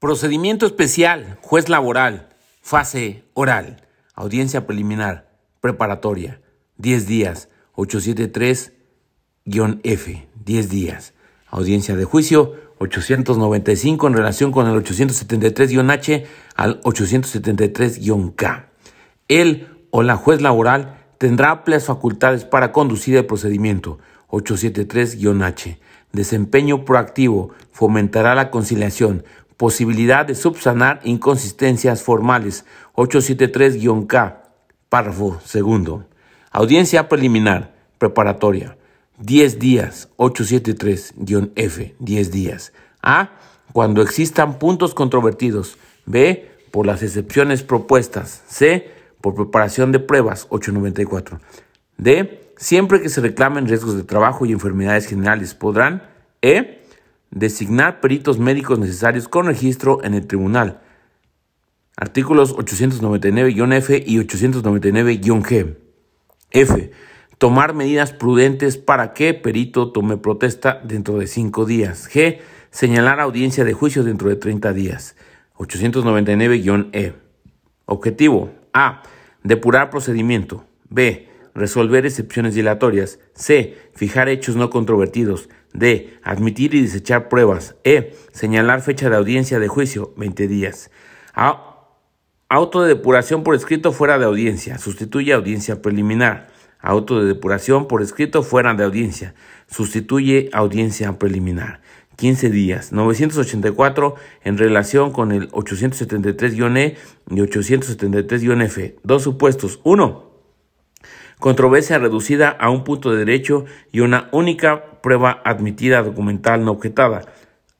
Procedimiento especial, juez laboral, fase oral, audiencia preliminar, preparatoria, 10 días, 873-F, 10 días. Audiencia de juicio, 895 en relación con el 873-H al 873-K. Él o la juez laboral tendrá amplias facultades para conducir el procedimiento, 873-H. Desempeño proactivo fomentará la conciliación, posibilidad de subsanar inconsistencias formales, 873-K, párrafo segundo. Audiencia preliminar, preparatoria, 10 días, 873-F, 10 días. A. Cuando existan puntos controvertidos. B. Por las excepciones propuestas. C. Por preparación de pruebas, 894. D. Siempre que se reclamen riesgos de trabajo y enfermedades generales, podrán. E. Designar peritos médicos necesarios con registro en el tribunal. Artículos 899-F y 899-G. F. Tomar medidas prudentes para que perito tome protesta dentro de cinco días. G. Señalar audiencia de juicio dentro de 30 días. 899-E. Objetivo. A. Depurar procedimiento. B resolver excepciones dilatorias. C. Fijar hechos no controvertidos. D. Admitir y desechar pruebas. E. Señalar fecha de audiencia de juicio, 20 días. A. Auto de depuración por escrito fuera de audiencia. Sustituye audiencia preliminar. Auto de depuración por escrito fuera de audiencia. Sustituye audiencia preliminar. 15 días. 984 en relación con el 873-E y 873-F. Dos supuestos. 1 controversia reducida a un punto de derecho y una única prueba admitida documental no objetada.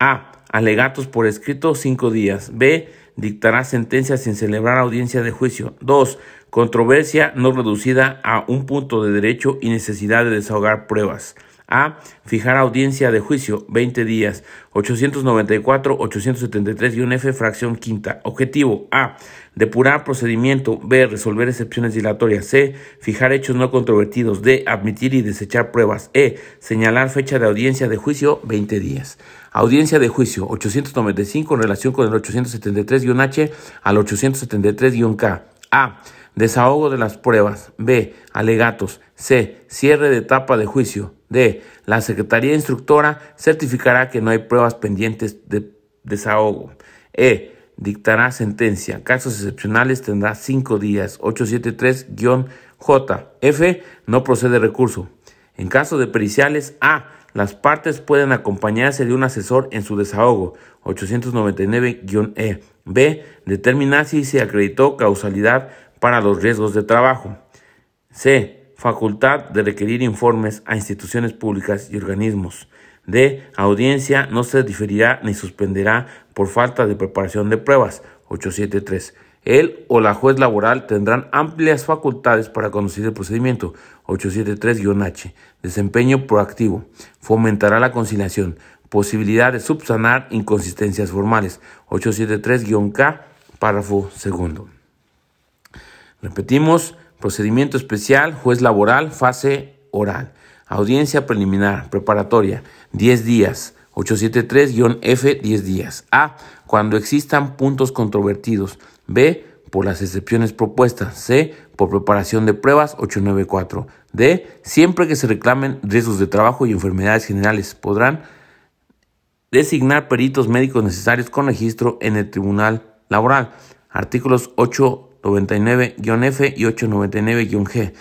A. Alegatos por escrito cinco días. B. Dictará sentencia sin celebrar audiencia de juicio. 2. Controversia no reducida a un punto de derecho y necesidad de desahogar pruebas. A. Fijar audiencia de juicio 20 días 894 873 y un F fracción quinta. Objetivo A. Depurar procedimiento. B. Resolver excepciones dilatorias. C. Fijar hechos no controvertidos. D. Admitir y desechar pruebas. E. Señalar fecha de audiencia de juicio 20 días. Audiencia de juicio 895 en relación con el 873-H al 873-K. A. Desahogo de las pruebas. B. Alegatos. C. Cierre de etapa de juicio. D. La Secretaría Instructora certificará que no hay pruebas pendientes de desahogo. E. Dictará sentencia. Casos excepcionales tendrá cinco días. 873-J. F. No procede recurso. En caso de periciales, A. Las partes pueden acompañarse de un asesor en su desahogo. 899-E. B. Determinar si se acreditó causalidad para los riesgos de trabajo. C facultad de requerir informes a instituciones públicas y organismos. D. Audiencia no se diferirá ni suspenderá por falta de preparación de pruebas. 873. Él o la juez laboral tendrán amplias facultades para conducir el procedimiento. 873-H. Desempeño proactivo. Fomentará la conciliación. Posibilidad de subsanar inconsistencias formales. 873-K, párrafo segundo. Repetimos, Procedimiento especial, juez laboral, fase oral. Audiencia preliminar, preparatoria, 10 días. 873-F, 10 días. A. Cuando existan puntos controvertidos. B. Por las excepciones propuestas. C. Por preparación de pruebas, 894. D. Siempre que se reclamen riesgos de trabajo y enfermedades generales, podrán designar peritos médicos necesarios con registro en el Tribunal Laboral. Artículos 8 99-F y 899-G.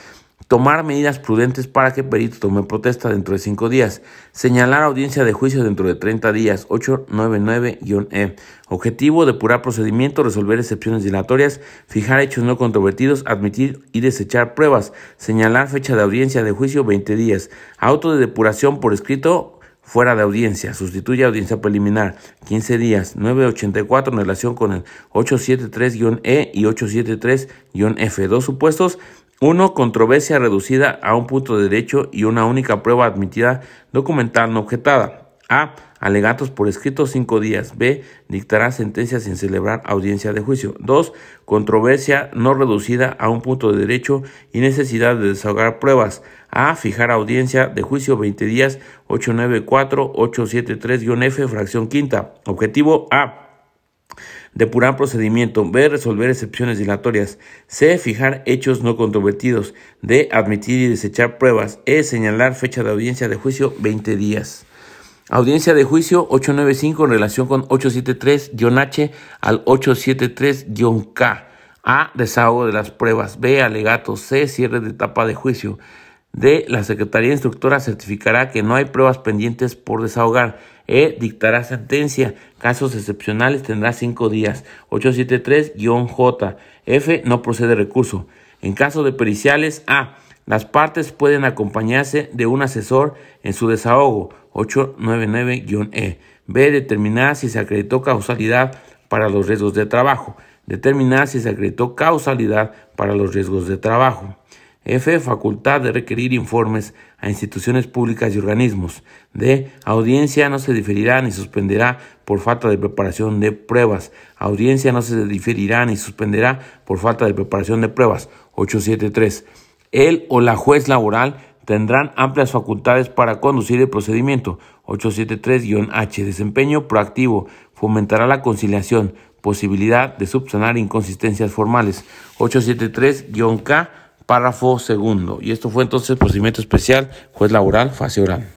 Tomar medidas prudentes para que perito tome protesta dentro de 5 días. Señalar audiencia de juicio dentro de 30 días. 899-E. Objetivo, depurar procedimiento, resolver excepciones dilatorias, fijar hechos no controvertidos, admitir y desechar pruebas. Señalar fecha de audiencia de juicio 20 días. Auto de depuración por escrito fuera de audiencia, sustituye audiencia preliminar, 15 días, 984 en relación con el 873-E y 873-F. Dos supuestos, uno, controversia reducida a un punto de derecho y una única prueba admitida documental no objetada. A. Alegatos por escrito cinco días. B. Dictará sentencia sin celebrar audiencia de juicio. 2. Controversia no reducida a un punto de derecho y necesidad de desahogar pruebas. A. Fijar audiencia de juicio 20 días 894-873-F, fracción quinta. Objetivo A. Depurar procedimiento. B. Resolver excepciones dilatorias. C. Fijar hechos no controvertidos. D. Admitir y desechar pruebas. E. Señalar fecha de audiencia de juicio 20 días. Audiencia de juicio 895 en relación con 873-H al 873-K. A. Desahogo de las pruebas. B. Alegato. C. Cierre de etapa de juicio. D. La Secretaría Instructora certificará que no hay pruebas pendientes por desahogar. E. Dictará sentencia. Casos excepcionales tendrá cinco días. 873-J. F. No procede recurso. En caso de periciales, A. Las partes pueden acompañarse de un asesor en su desahogo. 899-E. B. Determinar si se acreditó causalidad para los riesgos de trabajo. Determinar si se acreditó causalidad para los riesgos de trabajo. F. Facultad de requerir informes a instituciones públicas y organismos. D. Audiencia no se diferirá ni suspenderá por falta de preparación de pruebas. Audiencia no se diferirá ni suspenderá por falta de preparación de pruebas. 873. El o la juez laboral tendrán amplias facultades para conducir el procedimiento. 873-H. Desempeño proactivo. Fomentará la conciliación. Posibilidad de subsanar inconsistencias formales. 873-K. Párrafo segundo. Y esto fue entonces procedimiento especial, juez laboral, fase oral.